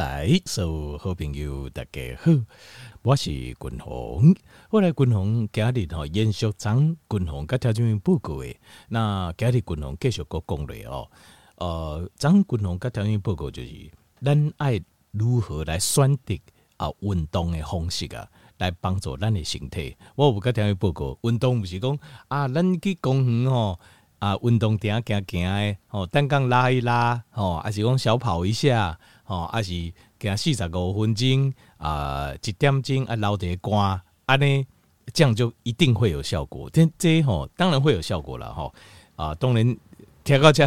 来，所有好朋友大家好，我是军宏。我来军宏今日吼延续张军宏甲条件报告诶，那今日军宏继续个讲咧哦。呃，张军宏甲条件报告就是咱爱如何来选择啊运动诶方式啊，来帮助咱诶身体。我有甲条件报告，运动毋是讲啊，咱去公园吼啊，运动点行行诶，吼单杠拉一拉，吼还是讲小跑一下。哦，还是行四十五分钟啊、呃，一点钟啊，留一个汗，安尼这样就一定会有效果。这这吼、当然会有效果了吼啊，当然听到这，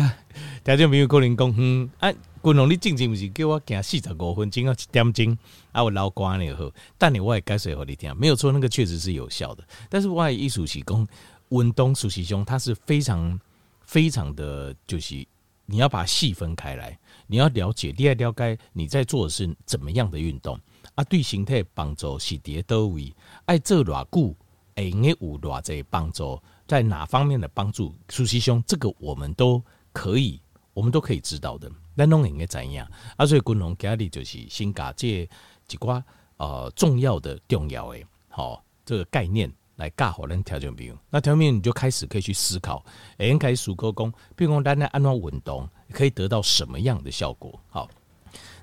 听众朋友可能讲，嗯，啊，军宏你进前不是叫我行四十五分钟啊，一点钟啊，我流汗了以后，但你我也解释给你听，没有错，那个确实是有效的。但是我艺术是讲运动熟悉中，它是非常非常的就是你要把它细分开来。你要了解，你要了解你在做的是怎么样的运动啊？对形态帮助是叠多位，爱做偌久，哎，应该有偌济帮助，在哪方面的帮助？苏西兄，这个我们都可以，我们都可以知道的。那拢应该怎样？啊，所以军宏今日就是先讲这几挂呃重要的、重要的，好、这个概念。来教好咱条件朋友，那条件你就开始可以去思考，哎，开始数个功，比如说咱来安怎运动，可以得到什么样的效果？好，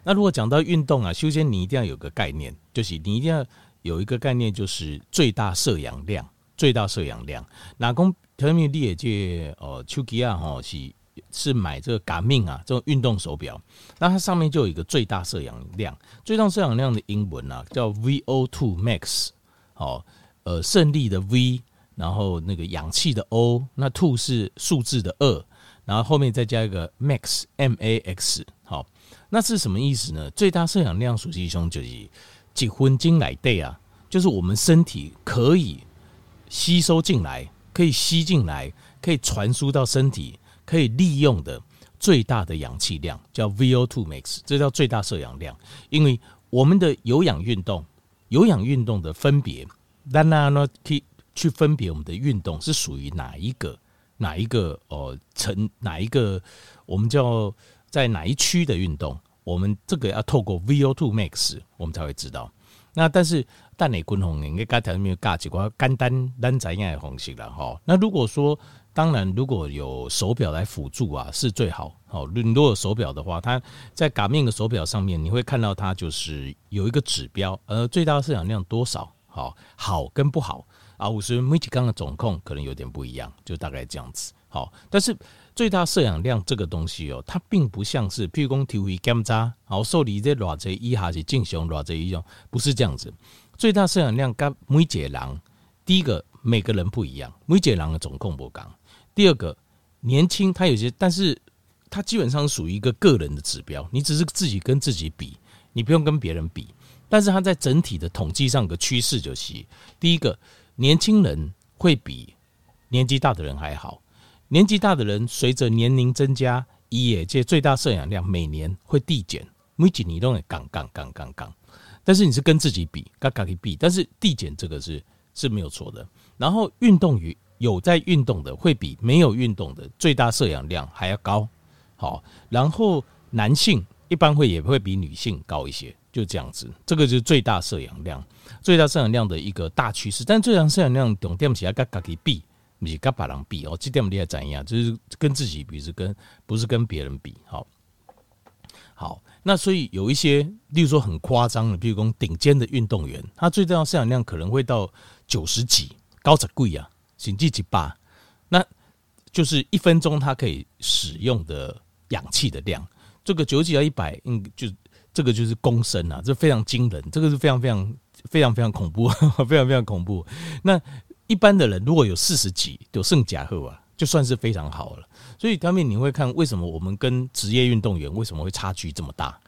那如果讲到运动啊，首先你一定要有个概念，就是你一定要有一个概念，就是最大摄氧量，最大摄氧量。那讲条件你也借哦，手机啊，吼是是买这个 Garmin 啊，这种运动手表，那它上面就有一个最大摄氧量，最大摄氧量的英文啊叫 VO2 Max，好。呃，胜利的 V，然后那个氧气的 O，那 two 是数字的二，然后后面再加一个 max M A X，好，那是什么意思呢？最大摄氧量属性兄就是几分钟来对啊，就是我们身体可以吸收进来，可以吸进来，可以传输到身体，可以利用的最大的氧气量叫 VO2 max，这叫最大摄氧量。因为我们的有氧运动，有氧运动的分别。那那呢？去去分别我们的运动是属于哪一个哪一个哦层哪一个我们叫在哪一区的运动？我们这个要透过 VO2 max 我们才会知道。那但是但你军宏应该刚才没有加几个简单单怎样的方式了哈？那如果说当然如果有手表来辅助啊是最好。好，如果有手表的话，它在嘎面的手表上面你会看到它就是有一个指标，呃，最大的摄氧量多少？好，好跟不好啊，五十每几缸的总控可能有点不一样，就大概这样子。好，但是最大摄氧量这个东西哦，它并不像是譬如讲体会检查，好受理这偌济以下是正常偌济一种，不是这样子。最大摄氧量跟每个人，第一个每个人不一样，每个人的总控不一样。第二个年轻，他有些，但是他基本上属于一个个人的指标，你只是自己跟自己比，你不用跟别人比。但是它在整体的统计上的趋势就是，第一个，年轻人会比年纪大的人还好。年纪大的人随着年龄增加，也这最大摄氧量每年会递减，每几年都会杠杠杠杠杠。但是你是跟自己比，嘎嘎去比，但是递减这个是是没有错的。然后运动与有在运动的会比没有运动的最大摄氧量还要高。好，然后男性一般会也会比女性高一些。就这样子，这个就是最大摄氧量，最大摄氧量的一个大趋势。但最大摄氧量重点是要跟自己比，不是跟别人比哦。这点厉害怎样？就是跟自己比，是跟不是跟别人比。好，好，那所以有一些，例如说很夸张的，比如说顶尖的运动员，他最大摄氧量可能会到九十几，高则贵啊，甚至几百。那就是一分钟他可以使用的氧气的量，这个九几到一百，嗯，就。这个就是公升啊，这非常惊人，这个是非常非常非常非常恐怖，非常非常恐怖。那一般的人如果有四十几，就剩甲贺啊，就算是非常好了。所以当面你会看为什么我们跟职业运动员为什么会差距这么大？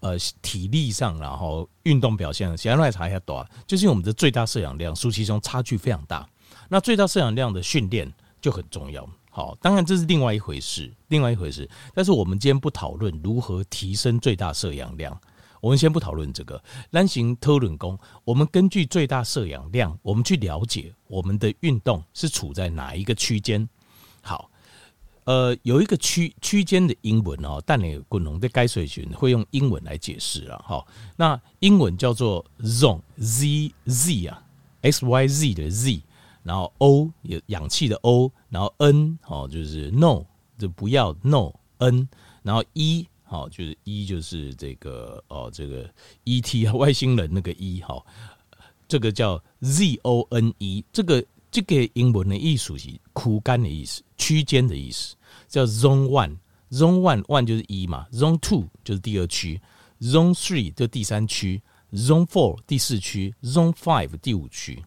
呃，体力上，然后运动表现，先来查一下多少，就是因为我们的最大摄氧量，数其中差距非常大。那最大摄氧量的训练就很重要。好，当然这是另外一回事，另外一回事。但是我们今天不讨论如何提升最大摄氧量，我们先不讨论这个。单行讨论工，我们根据最大摄氧量，我们去了解我们的运动是处在哪一个区间。好，呃，有一个区区间的英文哦，但你滚龙的该水群会用英文来解释了哈。那英文叫做 zone z z 啊，x y z 的 z，然后 o 有氧气的 o，然后 n 哦就是 no 就不要 no n，然后 e 好就是 e 就是这个哦这个 e t 外星人那个 e 哈，这个叫 z o n e 这个。这个英文的意思是区间的意思，区间的意思叫 Zone One，Zone One One 就是一嘛，Zone Two 就是第二区，Zone Three 就第三区，Zone Four 第四区，Zone Five 第五区。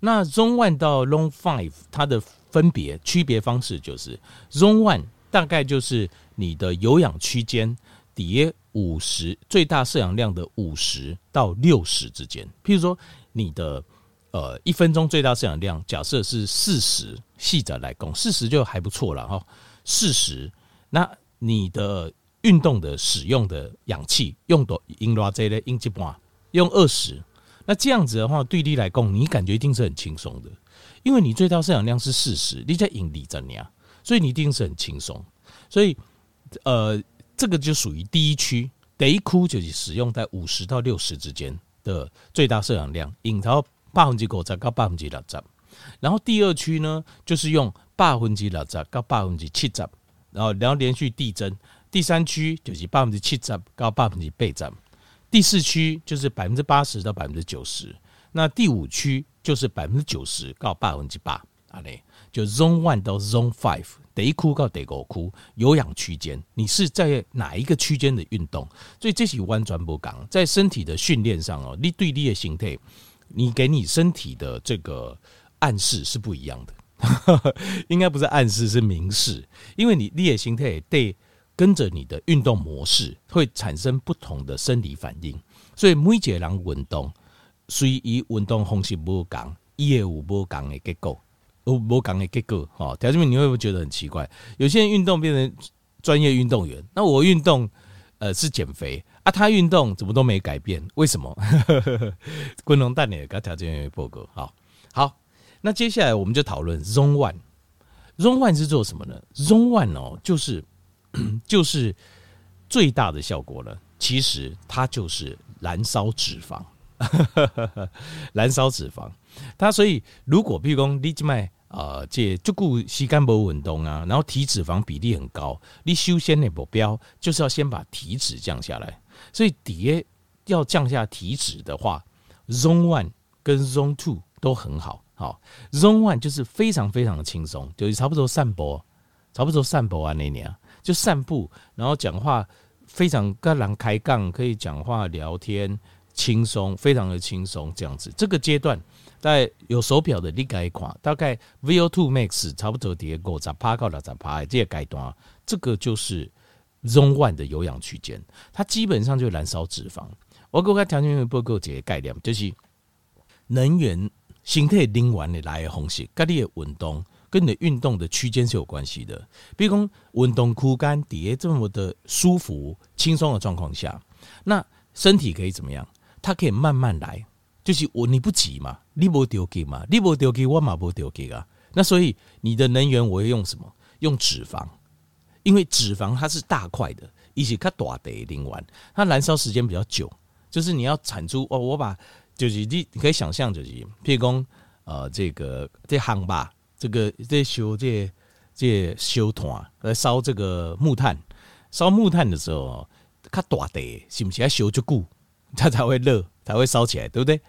那 Zone One 到 Zone Five 它的分别区别方式就是，Zone One 大概就是你的有氧区间跌五十，最大摄氧量的五十到六十之间。譬如说你的。呃，一分钟最大摄氧量，假设是四十，细者来讲，四十就还不错了哈。四十，那你的运动的使用的氧气用多用多少这类应急半，用二十，那这样子的话，对你来讲，你感觉一定是很轻松的，因为你最大摄氧量是四十，你在引力怎样，所以你一定是很轻松。所以，呃，这个就属于第一区，第一区就是使用在五十到六十之间的最大摄氧量，引到。百分之五十到百分之六十，然后第二区呢，就是用百分之六十到百分之七十，然后然后连续递增。第三区就是百分之七十到百分之八十，第四区就是百分之八十到百分之九十，那第五区就是百分之九十到百分之八。啊嘞，就 Zone One 到 Zone Five，得一区到第五区有氧区间，你是在哪一个区间的运动？所以这是完全不讲，在身体的训练上哦，你对你的形态。你给你身体的这个暗示是不一样的，应该不是暗示，是明示，因为你你的心态对跟着你的运动模式会产生不同的生理反应，所以每一个人运动，随意运动方式不同，也有不同的结构，有不同的结构。哈，条件你会不会觉得很奇怪？有些人运动变成专业运动员，那我运动呃是减肥。啊，他运动怎么都没改变？为什么？滚龙蛋你刚条件报告，好好。那接下来我们就讨论 Zone One。Zone One 是做什么呢？Zone One 哦，就是 就是最大的效果了。其实它就是燃烧脂肪，燃烧脂肪。它所以如果譬如说你卖。呃，这足够吸干不运动啊，然后体脂肪比例很高，你修仙的目标就是要先把体脂降下来。所以底下要降下体脂的话，Zone One 跟 Zone Two 都很好。好，Zone One 就是非常非常的轻松，就是差不多散步，差不多散步啊那年就散步，然后讲话非常跟人开杠，可以讲话聊天，轻松，非常的轻松这样子。这个阶段。在有手表的你改款，大概 VO2 max 差不多跌过十趴到六十趴，这个阶段，这个就是 Zone One 的有氧区间，它基本上就燃烧脂肪。我给我条件报告这个概念，就是能源形态灵完的来的方式，跟你的运动跟你的运动的区间是有关系的。比如说运动区间跌这么的舒服、轻松的状况下，那身体可以怎么样？它可以慢慢来。就是我你不急嘛，你不丢给嘛，你不丢给我嘛不丢给啊。那所以你的能源我会用什么？用脂肪，因为脂肪它是大块的，一起它大的零完，它燃烧时间比较久。就是你要产出哦，我把就是你你可以想象就是，譬如说呃这个这行吧，这个在修这这修团来烧这个木炭，烧木炭的时候，它大的是不是要修就固，它才会热，才会烧起来，对不对？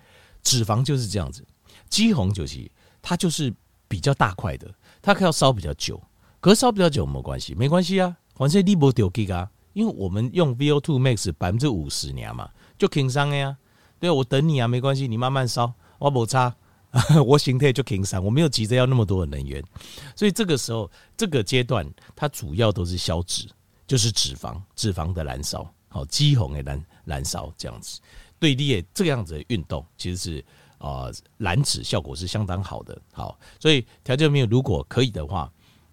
脂肪就是这样子，肌红就是它就是比较大块的，它可要烧比较久，可烧比较久没关系，没关系啊，反正你不丢给啊，因为我们用 VO2 max 百分之五十年嘛，就轻松的呀，对，我等你啊，没关系，你慢慢烧，我不差，我形态就轻松，我没有急着要那么多的能源，所以这个时候这个阶段它主要都是消脂，就是脂肪，脂肪的燃烧，好，肌红的燃燃烧这样子。对立这个样子的运动，其实是啊燃脂效果是相当好的。好，所以条件没有，如果可以的话，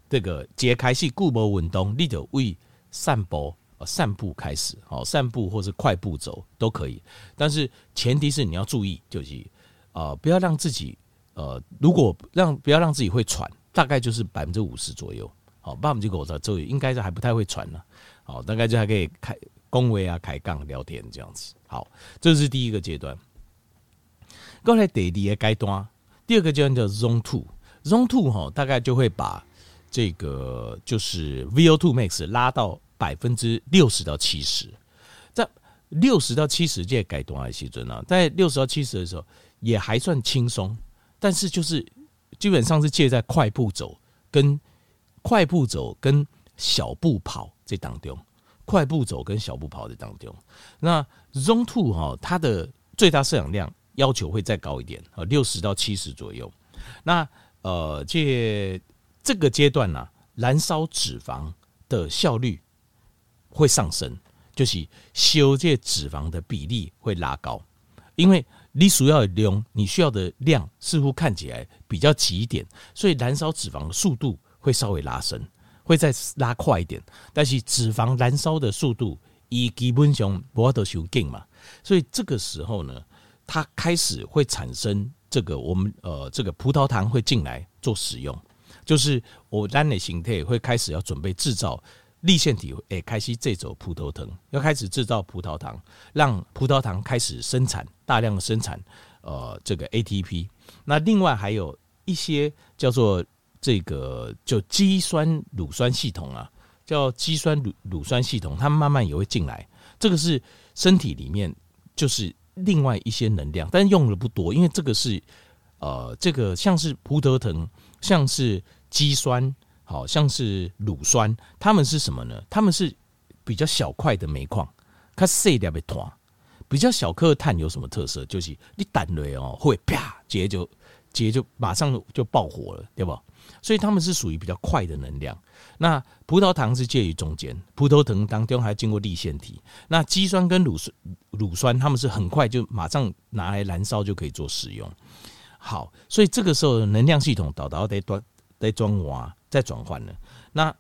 这个解开是固步运动，你就为散步散步开始，好，散步或是快步走都可以。但是前提是你要注意，就是啊不要让自己呃，如果让不要让自己会喘，大概就是百分之五十左右。好，八五级狗的周瑜应该是还不太会喘呢。好，大概就还可以开恭维啊、开杠聊天这样子。好，这是第一个阶段。刚才第二个阶段，第二个阶段叫 Zone Two，Zone Two 哈，大概就会把这个就是 VO2 max 拉到百分之六十到七十，在六十到七十这阶段的时阵呢，在六十到七十的时候也还算轻松，但是就是基本上是借在快步走跟快步走跟小步跑这当中，快步走跟小步跑这当中，那 Zone Two 哈，它的最大摄氧量要求会再高一点啊，六十到七十左右。那呃，借这个阶段呢、啊，燃烧脂肪的效率会上升，就是修这脂肪的比例会拉高，因为你需要的量，你需要的量似乎看起来比较急一点，所以燃烧脂肪的速度会稍微拉升，会再拉快一点。但是脂肪燃烧的速度，以基本上不都修紧嘛，所以这个时候呢，它开始会产生这个我们呃这个葡萄糖会进来做使用，就是我单的形态会开始要准备制造。粒线体诶，开始这种葡萄糖要开始制造葡萄糖，让葡萄糖开始生产大量的生产，呃，这个 ATP。那另外还有一些叫做这个就肌酸乳酸系统啊，叫肌酸乳乳酸系统，它们慢慢也会进来。这个是身体里面就是另外一些能量，但用的不多，因为这个是呃，这个像是葡萄糖，像是肌酸。好像是乳酸，它们是什么呢？它们是比较小块的煤矿，它碎掉被团。比较小颗碳有什么特色？就是你弹雷哦，会啪，接就接就马上就爆火了，对不？所以它们是属于比较快的能量。那葡萄糖是介于中间，葡萄糖当中还经过粒线体。那肌酸跟乳酸，乳酸它们是很快就马上拿来燃烧就可以做使用。好，所以这个时候能量系统导导在端在装瓦。在转换了，那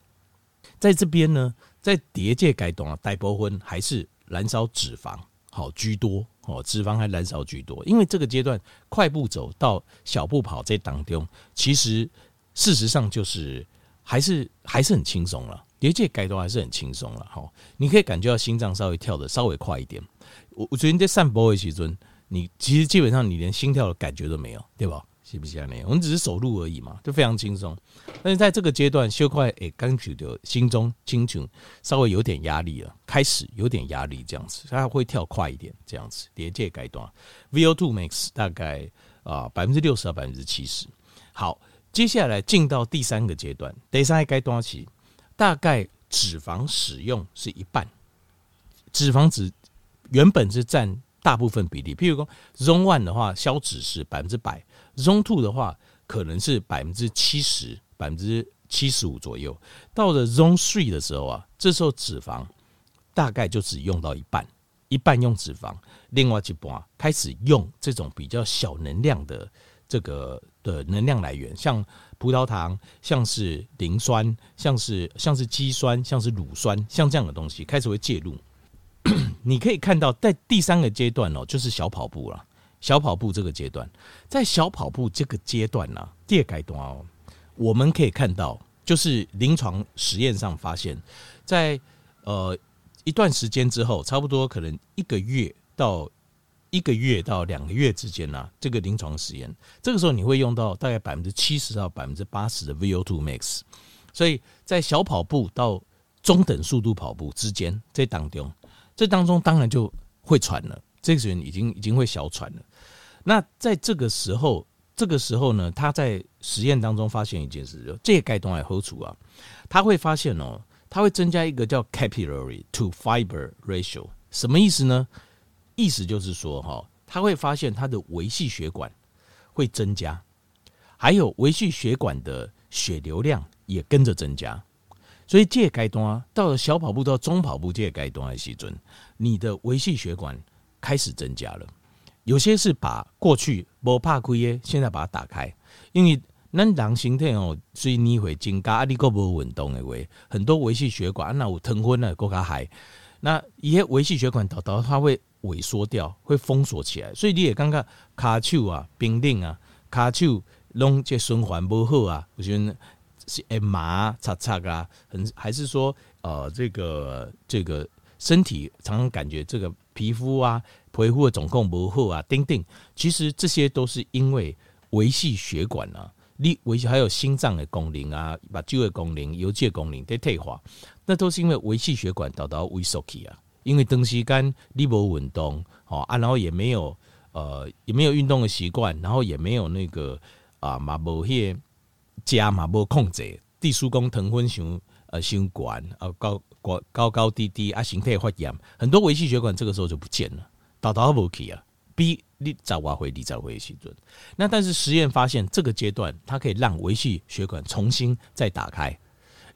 在这边呢，在叠界改动啊，大部分还是燃烧脂肪好居多哦，脂肪还燃烧居多，因为这个阶段快步走到小步跑这当中，其实事实上就是还是还是很轻松了，叠界改动还是很轻松了哈，你可以感觉到心脏稍微跳的稍微快一点。我我觉得在散步的时候，你其实基本上你连心跳的感觉都没有，对吧？是不是啊？我们只是走路而已嘛，就非常轻松。但是在这个阶段，小块诶，刚觉得心中轻轻稍微有点压力了，开始有点压力这样子，它会跳快一点这样子。连接阶段，VO2 max 大概啊百分之六十到百分之七十。好，接下来进到第三个阶段，第三个阶段起，大概脂肪使用是一半，脂肪只原本是占大部分比例。譬如说，Zone One 的话，消脂是百分之百。Zone Two 的话，可能是百分之七十、百分之七十五左右。到了 Zone Three 的时候啊，这时候脂肪大概就只用到一半，一半用脂肪，另外一半开始用这种比较小能量的这个的能量来源，像葡萄糖、像是磷酸、像是像是肌酸、像是乳酸，像这样的东西开始会介入。你可以看到，在第三个阶段哦，就是小跑步了。小跑步这个阶段，在小跑步这个阶段呢，第二阶段哦，我们可以看到，就是临床实验上发现，在呃一段时间之后，差不多可能一个月到一个月到两个月之间呢，这个临床实验，这个时候你会用到大概百分之七十到百分之八十的 VO2 max，所以在小跑步到中等速度跑步之间，这当中，这当中当然就会喘了，这个人已经已经会小喘了。那在这个时候，这个时候呢，他在实验当中发现一件事，就这个阶段来后处啊，他会发现哦，他会增加一个叫 capillary to fiber ratio，什么意思呢？意思就是说哈，他会发现他的维系血管会增加，还有维系血管的血流量也跟着增加，所以这个阶段啊，到了小跑步到中跑步这个阶段的时阵，你的维系血管开始增加了。有些是把过去不怕亏耶，现在把它打开，因为咱人身体哦，所以你会增加啊，你个无运动的话，很多微细血管那有疼昏了，够加害。那一些微细血管导导它会萎缩掉，会封锁起来，所以你也感觉骹手啊、冰冷啊、骹手拢这循环不好啊，我觉得是诶麻擦擦啊，很还是说呃这个这个身体常常感觉这个皮肤啊皮肤的状况不好啊，等等，其实这些都是因为维系血管啊，你维系还有心脏的功能啊，把旧的功能、油解功能在退化，那都是因为维系血管导到萎缩去啊。因为长时间你无运动，哦啊，然后也没有呃也没有运动的习惯，然后也没有那个啊嘛无些加嘛无控制，地疏宫糖分上呃心管啊高高高高低低啊形态发炎，很多维系血管这个时候就不见了，导到无去啊，B 你早挖回你早回时阵。那但是实验发现，这个阶段它可以让维系血管重新再打开。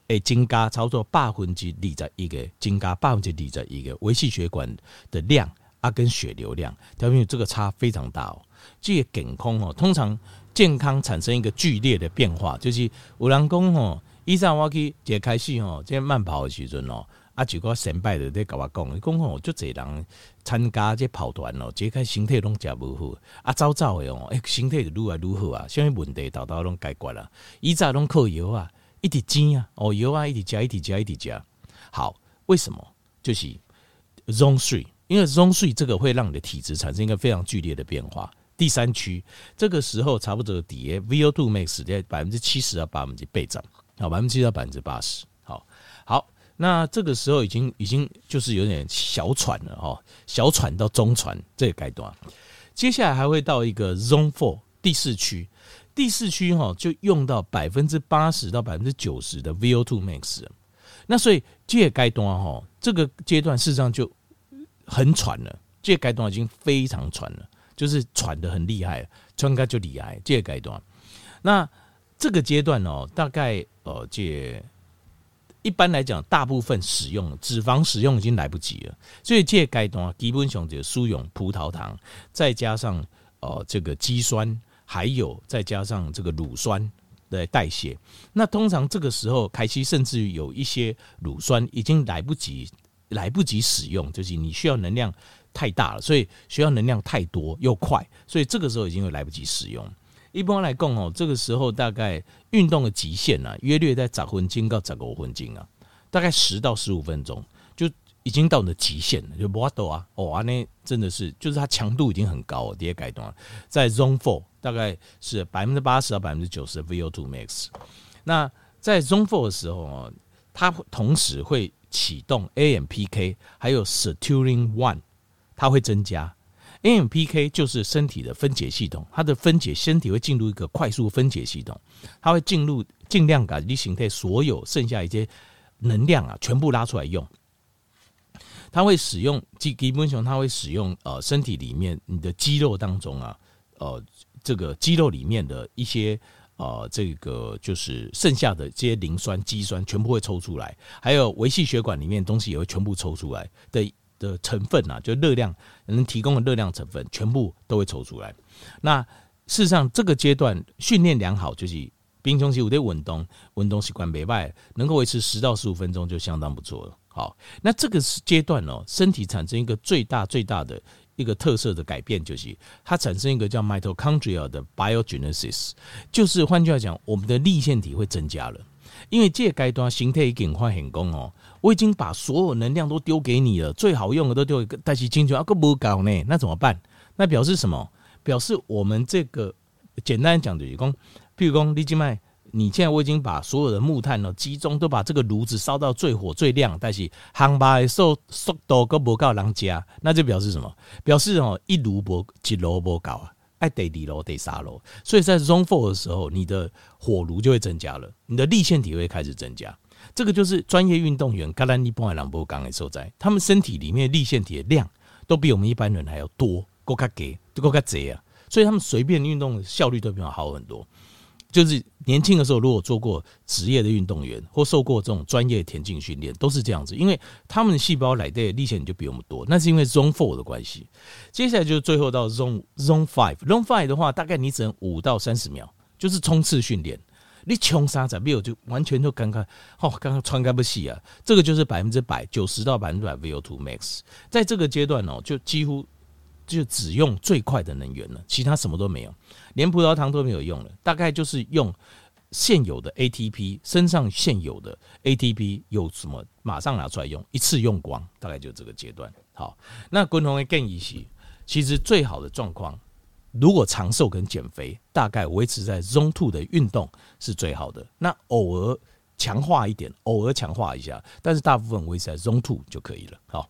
诶，增加操作百分之二十一个，增加百分之二十一个维系血管的量啊，跟血流量，条件这个差非常大哦。这个健康哦，通常健康产生一个剧烈的变化，就是有人讲哦，以前我去一开始哦，这慢跑的时阵哦，啊，几个先辈的在跟我讲，讲哦，就这人参加这跑团哦，这开身体拢食无好，啊，早早的哦，诶，身体就愈来愈好啊，什么问题到到拢解决了，以前拢靠药啊。一直煎啊，哦油啊，一直加，一直加，一直加。好，为什么？就是 Zone Three，因为 Zone Three 这个会让你的体质产生一个非常剧烈的变化。第三区这个时候差不多底 VO2 max 在百分之七十到百分之倍涨，好，百分之七到百分之八十。好，好，那这个时候已经已经就是有点小喘了哈，小喘到中喘这个阶段。接下来还会到一个 Zone Four 第四区。第四区哈就用到百分之八十到百分之九十的 VO2 max，那所以这个阶段哈这个阶段事实上就很喘了，这个阶段已经非常喘了，就是喘得很厉害，喘个就厉害。这个阶段，那这个阶段哦，大概呃这一般来讲，大部分使用脂肪使用已经来不及了，所以这阶段基本上就输用葡萄糖，再加上呃这个肌酸。还有再加上这个乳酸的代谢，那通常这个时候开始，甚至于有一些乳酸已经来不及来不及使用，就是你需要能量太大了，所以需要能量太多又快，所以这个时候已经会来不及使用。一般来讲哦，这个时候大概运动的极限啊，约略在十分钟到十五分钟啊，大概十到十五分钟就。已经到你的极限了，就不法度啊！哦，那真的是，就是它强度已经很高了。第二阶段在 Zone Four 大概是百分之八十到百分之九十的 VO2 max。那在 Zone Four 的时候哦，它同时会启动 AMPK 还有 Sirtuin One，它会增加 AMPK 就是身体的分解系统，它的分解身体会进入一个快速分解系统，它会进入尽量把你形态所有剩下一些能量啊，全部拉出来用。它会使用基基本上，它会使用呃身体里面你的肌肉当中啊，呃这个肌肉里面的一些呃这个就是剩下的这些磷酸、肌酸全部会抽出来，还有维系血管里面东西也会全部抽出来的的成分啊，就热量能提供的热量成分全部都会抽出来。那事实上这个阶段训练良好，就是平常时有点稳动，稳动习惯没坏，能够维持十到十五分钟就相当不错了。好，那这个阶段哦，身体产生一个最大最大的一个特色的改变，就是它产生一个叫 mitochondria 的 biogenesis，就是换句话讲，我们的粒线体会增加了。因为这阶段形态已经发现功哦，我已经把所有能量都丢给你了，最好用的都丢给，但是进去啊个不搞呢，那怎么办？那表示什么？表示我们这个简单讲就是讲，譬如讲你静脉。你现在我已经把所有的木炭呢集中，都把这个炉子烧到最火最亮，但是航班速速度都不够人家，那就表示什么？表示哦，一炉不一炉不够啊，爱得二炉得三炉。所以在 Zone Four 的时候，你的火炉就会增加了，你的粒线体会开始增加。这个就是专业运动员，格兰尼波海朗波刚的受灾，他们身体里面粒线体的量都比我们一般人还要多，够卡给，都够卡贼啊！所以他们随便运动的效率都比我好很多。就是年轻的时候，如果做过职业的运动员或受过这种专业田径训练，都是这样子，因为他们的细胞来的粒线就比我们多，那是因为 Zone Four 的关系。接下来就是最后到 Zone Zone Five，Zone Five 的话，大概你只能五到三十秒，就是冲刺训练。你冲三十秒就完全就刚刚哦，刚刚穿开不细啊，这个就是百分之百九十到百分之百 VO2 max，在这个阶段哦，就几乎。就只用最快的能源了，其他什么都没有，连葡萄糖都没有用了。大概就是用现有的 ATP，身上现有的 ATP 有什么，马上拿出来用，一次用光，大概就这个阶段。好，那共同的建议是，其实最好的状况，如果长寿跟减肥，大概维持在 Zone Two 的运动是最好的。那偶尔强化一点，偶尔强化一下，但是大部分维持在 Zone Two 就可以了。好。